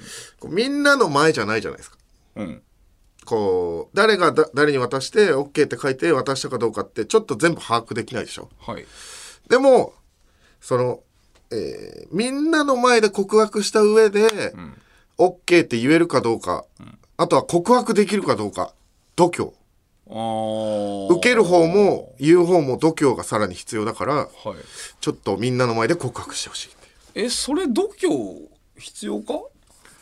みんなの前じゃないじゃないですか。うん。こう誰がだ誰に渡して OK って書いて渡したかどうかってちょっと全部把握できないでしょ。はい。でもその、えーみんなの前で告白した上で、OK って言えるかどうか、あとは告白できるかどうか度胸受ける方も言う方も度胸がさらに必要だからはい。ちょっとみんなの前で告白してほしいえそれ度胸必要か？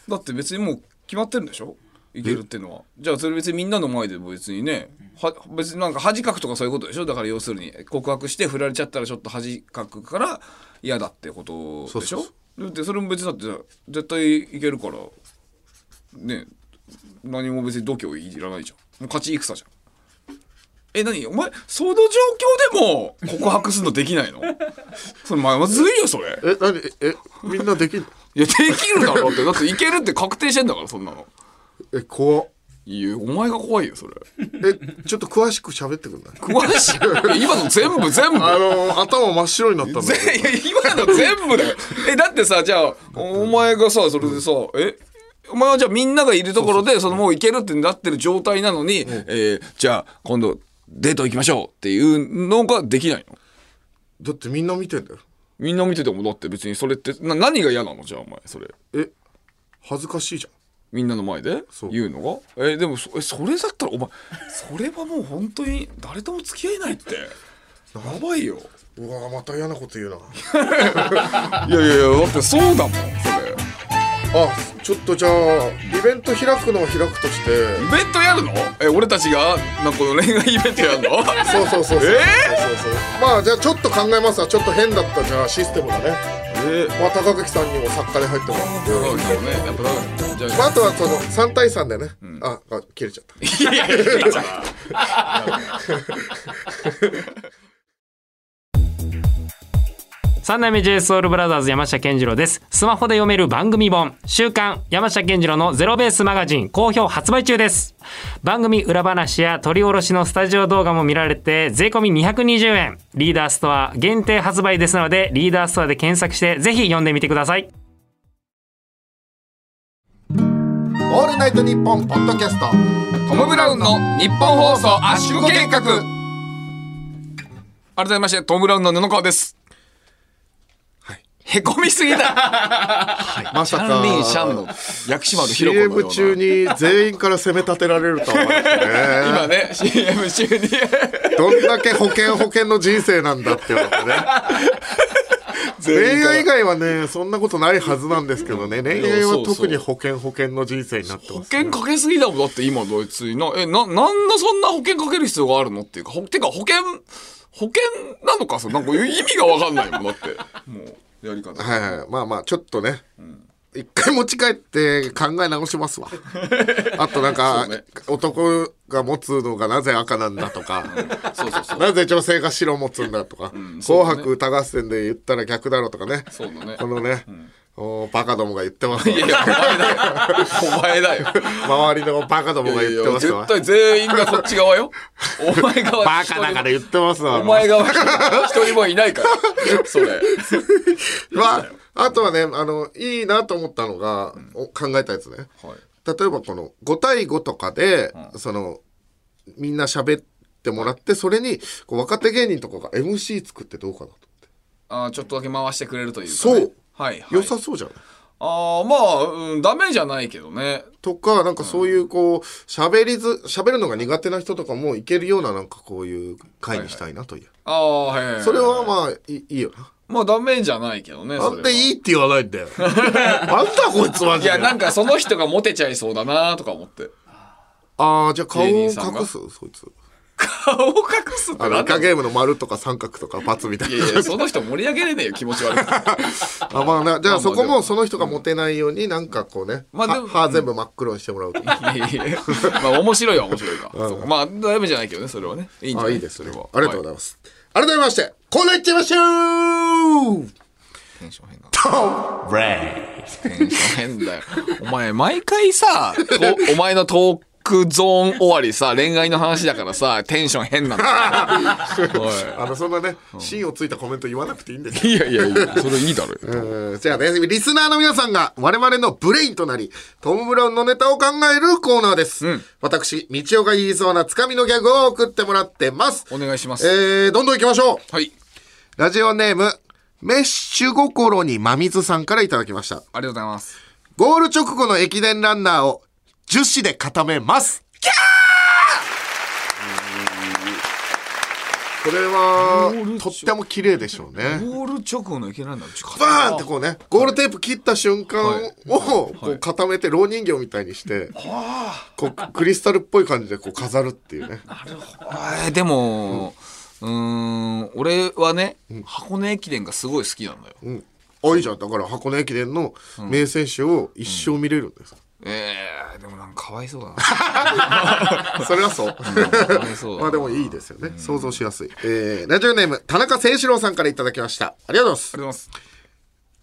だって別にもう決まってるんでしょ？いけるっていうのは。じゃあそれ別にみんなの前でも別にねは別になんか恥かくとかそういうことでしょ？だから要するに告白して振られちゃったらちょっと恥かくから嫌だってことでしょ？だってそれも別にだって絶対いけるからね何も別に度胸いらないじゃん。もう勝ち戦じゃんえ何？お前その状況でも告白するのできないの？それままずいよそれえ何？えみんなできるいや、できるだろうって。だっていけるって確定してんだから、そんなの。え怖っいや、お前が怖いよ、それ。えちょっと詳しく喋ってくんない？詳しい？い や今の全部、全部。あの頭真っ白になったんだけぜいや今の全部だよ。え、だってさ、じゃあ、お前がさ、それでさ、えお前はじゃあみんながいるところで、そのもういけるってなってる状態なのに、えーじゃあ今度デート行きましょうっていうのができないの？どだってみんな見てんだよ。みんな見ててもだって別にそれって、な何が嫌なの？じゃあお前、それ。え恥ずかしいじゃん。みんなの前で？言うのが？えでもそえそれだったらお前それはもう本当に誰とも付き合えないって。やばいよ。うわまた嫌なこと言うな。いやいやいやだってそうだもんそれあちょっとじゃあイベント開くのを開くとして。イベントやるの？え俺たちがなんかこの恋愛イベントやるの？そうそうそうそう、え？そうそうそう。まあじゃあちょっと考えますわ。ちょっと変だったじゃあシステムだね。え？まあ高垣さんにも作家で入ってもらって。そうだよね。やっぱだじゃまあ、あとはその3対3でね、ああ切れちゃった。いやいやいやいや 三代目 JSOULBROTHERS 山下健二郎です。スマホで読める番組本、週刊山下健二郎のゼロベースマガジン、好評発売中です。番組裏話や取り下ろしのスタジオ動画も見られて、税込み220円。リーダーストア限定発売ですので、リーダーストアで検索して、ぜひ読んでみてください。オールナイトニッポンポッドキャストトム・ブラウンの日本放送圧縮計画改めましてトム・ブラウンの布川ですはいへこみすぎだ。まさシャン・リン・シャンかの薬師丸ひろ子のよう CM な中に全員から責め立てられるとは思わな。くてね今ね CM 中に。どんだけ保険保険の人生なんだって思ってね。恋愛以外はねそんなことないはずなんですけどね。恋愛は特に保険保険の人生になって保ます、険かけすぎだもん。だって今ドイツに。なえななんでそんな保険かける必要があるのっていうかほてか保険保険なのかそれなんか意味が分かんないもん。だってもうやり方。はいはい。まあまあちょっとね、一回持ち帰って考え直しますわ。あとなんか、ね。男が持つのがなぜ赤なんだとか。そうそうそう。なぜ女性が白持つんだとか、そうだね。紅白歌合戦で言ったら逆だろうとかね。そうだね。このね、おバカどもが言ってますわ。いやいやお前だよ。お前だよ周りのバカどもが言ってますわ。絶対全員がこっち側よ。お前側バカだから言ってますわ。お前側一人もいないから。それ。まあ、あとはね、あの、いいなと思ったのが、お考えたやつね。はい。例えばこの5対5とかで、その、みんな喋ってもらって、それに、こう若手芸人とかが MC 作ってどうかなと。あーちょっとだけ回してくれるというか、ね、そうはい、はい、良さそうじゃないああまあ、うん、ダメじゃないけどねとか、なんかそういうこう、喋りず、喋るのが苦手な人とかもいけるようななんかこういう会にしたいなという。ああはいはい、はい、それはまあいいよな。まあダメじゃないけどねなんでいいいって言わないんだよ。なんだこいつマジで。いやなんかその人がモテちゃいそうだなとか思ってああ、じゃあ顔を隠す？そいつ。顔を隠すってあのなんだイカゲームの丸とか三角とか×みたいな。いやいやその人盛り上げれねえよ気持ち悪い あまあなじゃあそこもその人がモテないようになんかこうね、まあでも歯歯全部真っ黒にしてもらうと、いやいやまあ面白いは面白いか、そうか。まあダメじゃないけどねそれはね。いいんじゃない？あいいですね。それは。ありがとうございます、改めましてコーナーいっちゃいましょう。テンション変だ。テンション変だよ。お前毎回さとお前のトークゾーン終わりさ恋愛の話だからさ テンション変なんだ。い。あのそんなね芯をついたコメント言わなくていいんですよいやいやいやそれいいだろ うん。じゃあねリスナーの皆さんが我々のブレインとなりトム・ブラウンのネタを考えるコーナーです、私道夫が言いそうなつかみのギャグを送ってもらってます。お願いします。えー、どんどん行きましょう。はい。ラジオネームメッシュ心に真水さんからいただきました。ありがとうございます。ゴール直後の駅伝ランナーを樹脂で固めます。キャー。これはとっても綺麗でしょうね。ゴール直後のいけないんだ。バーンってこうねゴールテープ切った瞬間はい。をこう固めて蝋人形みたいにしてこうクリスタルっぽい感じでこう飾るっていうね。えーでもうーん俺はね箱根駅伝がすごい好きなんだよ。うん。あいいじゃん。だから箱根駅伝の名選手を一生見れるんです、えー、でもなんかかわいそうだな。それはそう。かわいそうまあでもいいですよね。想像しやすい、えー、ラジオネーム田中誠志郎さんからいただきました。ありがとうございます。ありがとうございます。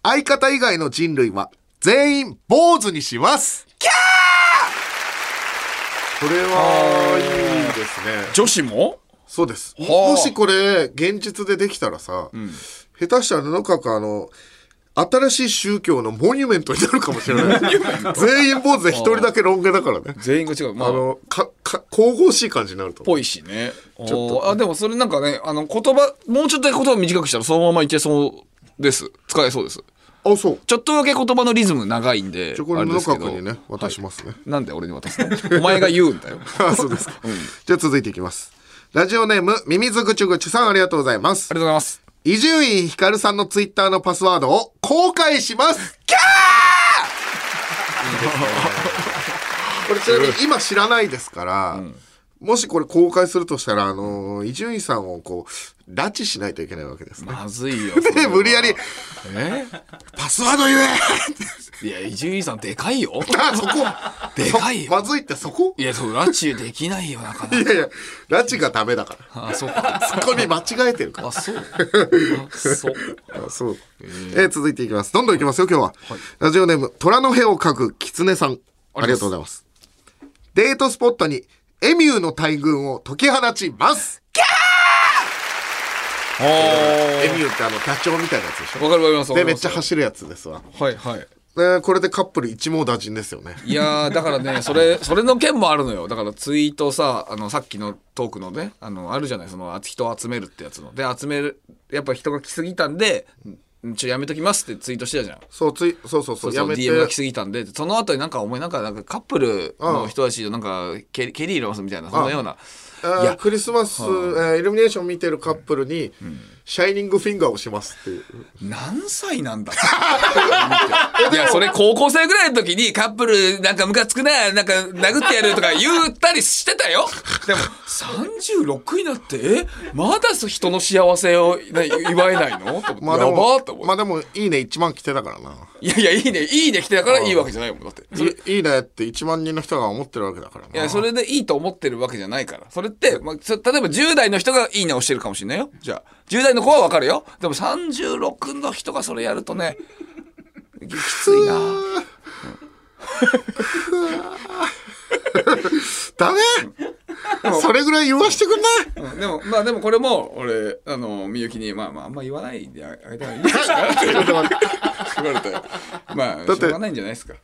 相方以外の人類は全員坊主にします。キャー！これはいいですね。女子も？そうです。はあ。もしこれ現実でできたらさ、下手したら布川君あの新しい宗教のモニュメントになるかもしれない。全員坊主で一人だけロン毛だからね。全員が違う。まあ。あのかか神々しい感じになると。ぽいしね。ちょっと。あでもそれなんかねあの言葉もうちょっと言葉短くしたらそのままいけそうです。使えそうです。あそう。ちょっとだけ言葉のリズム長いんでじゃあこれ布あれですけど。川君にね渡しますね、なんで俺に渡すの？お前が言うんだよ。ありあそうですか、じゃあ続いていきます。ラジオネームミミズぐちゅぐちゅさんありがとうございます。がとうございます伊集院光さんのツイッターのパスワードを公開します。キャー！これちなみに今知らないですから、もしこれ公開するとしたら、あの伊集院さんをこう、拉致しないといけないわけですね。まずいよ で、無理やり、え？パスワード言えいや伊集院さんでかいよ あ、そこでかいよまずいってそこ？いやそう拉致できないよなかないやいや、拉致がダメだから。あそうかそこに間違えてるから。あそうあそうあそう。えー続いていきます。どんどんいきますよ、今日は。ラジオネーム、虎の屁をかく狐さん。ありがとうございます。デートスポットに、エミューの大群を解き放ちます。エミューってあの、ダチョウみたいなやつでしょ？わかるわかりますで、めっちゃ走るやつですわ。はいはい。でこれでカップル一網打尽ですよね。いやーだからねそれそれの件もあるのよ。だからツイートさあのさっきのトークのねあのあるじゃない？その人を集めるってやつの。で集めるやっぱ人が来すぎたんでんちょやめときますってツイートしてたじゃん。そう、つい、そうそうそう、そうやめて。DM が来すぎたんで。その後になんかお前なんかなんかカップルの人たちとなんかケケリー入れますみたいなそんなような。あーいや。クリスマス、えーイルミネーション見てるカップルに、シャイニングフィンガーをしますっていう。何歳なんだ？いや、それ高校生ぐらいの時にカップルなんかムカつくな、なんか殴ってやるとか言ったりしてたよ。でも、36になって、え？まだ人の幸せをね祝えないの？と思ってまあでも。まあでも、いいね1万来てたからな。いやいや、いいね、いいね来てたからいいわけじゃないもん。だって。いいいねって1万人の人が思ってるわけだからないや、それでいいと思ってるわけじゃないから。それって、まあ、そ例えば10代の人がいいねをしてるかもしれないよ。じゃあ、10代の子はわかるよ。でも36の人がそれやるとね、きついな。ダメ！それぐらい言わしてくんない！うんでもまあでもこれも俺あのみゆきにまあまああんま言わないであげたらいいですかって言われてまあってしょうがないんじゃないですか。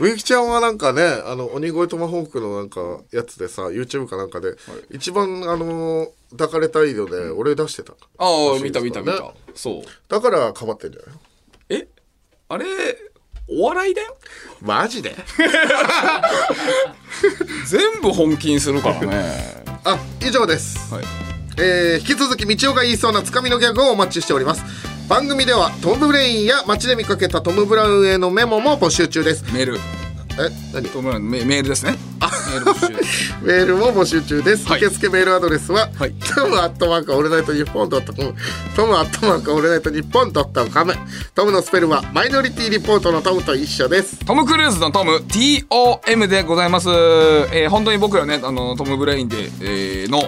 みゆきちゃんはなんかねあの鬼越トマホークのなんかやつでさ YouTube かなんかで、一番あの抱かれたいので俺出してた。ああらしい見た見た見ねた。そう。だからかばってんじゃないの？え？あれお笑いだよ？マジで？全部本気にするからね。あ以上です。はい。えー引き続きみちおが言いそうなつかみのギャグをお待ちしております。番組ではトム・ブレインや街で見かけたトム・ブラウンへのメモも募集中です。メール。え何？トムブラウンメメールですねメール募集。メールも募集中です、はい。受付メールアドレスは、はい。トムアットマークオールナイトニッポンドットコム。トムアットマークオールナイトニッポンドットコム。トムのスペルはマイノリティリポートのトムと一緒です。トム・クルーズのトム。TOM でございます、えー本当に僕らねあのトム・ブレインで、えーの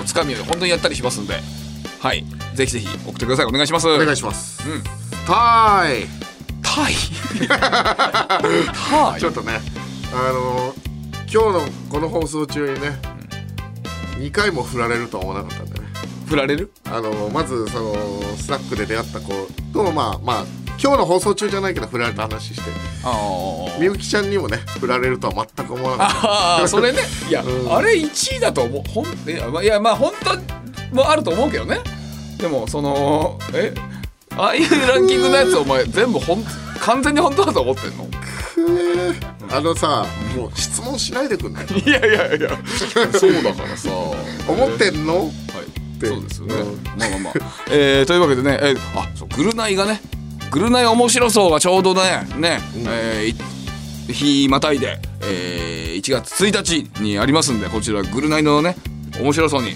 おつかみを本当にやったりしますんで。はい。ぜひぜひ送ってください。お願いします。お願いします、うん。タイ。タイ？タイ？ちょっとねあのー今日のこの放送中にね、2回も振られるとは思わなかったんでね。振られる？あのーまずそのスナックで出会った子とまあまあ今日の放送中じゃないけど振られた話してみゆきちゃんにもね振られるとは全く思わなかった。それね。いや、うん。あれ1位だと思う。ほんいやまあいやまあ本当もあると思うけどね。でもそのえ？ああいうランキングのやつお前全部ほん完全に本当だと思ってんの？あのさもう質問しないでくんない？いやいやいや。そうだからさ。思ってんの？はい。て。そうですよね、うんまあまあまあ、えーというわけでね、えーあそうグルナイがね。グルナイ面白そうがちょうどねね、えーい日またいで、えー1月1日にありますんでこちらグルナイのね面白そうに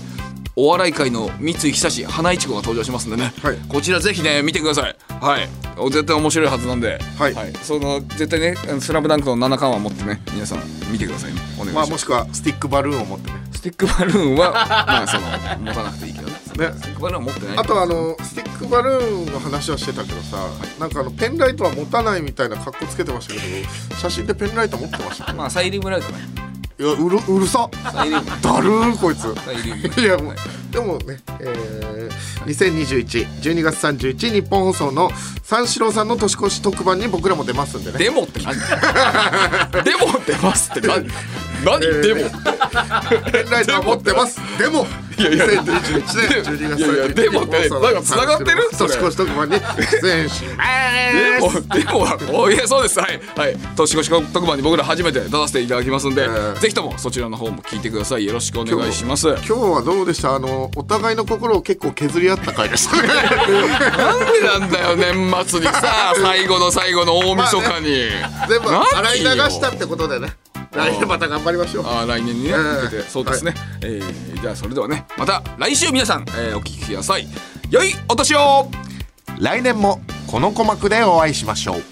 お笑い界の三井久志花いちごが登場しますんでね、はい。こちらぜひね見てください。はい。絶対面白いはずなんで、はい。その絶対ねスラムダンクの七冠は持ってね皆さん見てくださいね。お願いします、まあもしくはスティックバルーンを持ってね。スティックバルーンは まあその持たなくていいけどね。スティックバルーンは持ってない。あとあのスティックバルーンの話はしてたけどさ、なんかあのペンライトは持たないみたいな格好つけてましたけど写真でペンライト持ってましたね。まあサイリウムライトねいやうるうるさ。だるーこいつ。いやもうでもね、えー、202112月31日本放送の三四郎さんの年越し特番に僕らも出ますんでね。デモって何？デモ出ますって何？何？デモって。ペンライトは持ってますでもいやいや2021年12月いやいやでもってなんか繋がってる年越し特番に出演しますデモデモはおいやそうですはいはい年越し特番に僕ら初めて出させていただきますんで、ーぜひともそちらの方も聞いてくださいよろしくお願いします今日はどうでしたあのお互いの心を結構削り合った回でしたねなんでなんだよ年末にさ最後の最後の大晦日に、全部洗い流したってことでね来年また頑張りましょう。あー来年にね、ええ向けてそうですね、えーじゃあそれではねまた来週皆さん、えーお聞きください。良いお年を。来年もこの鼓膜でお会いしましょう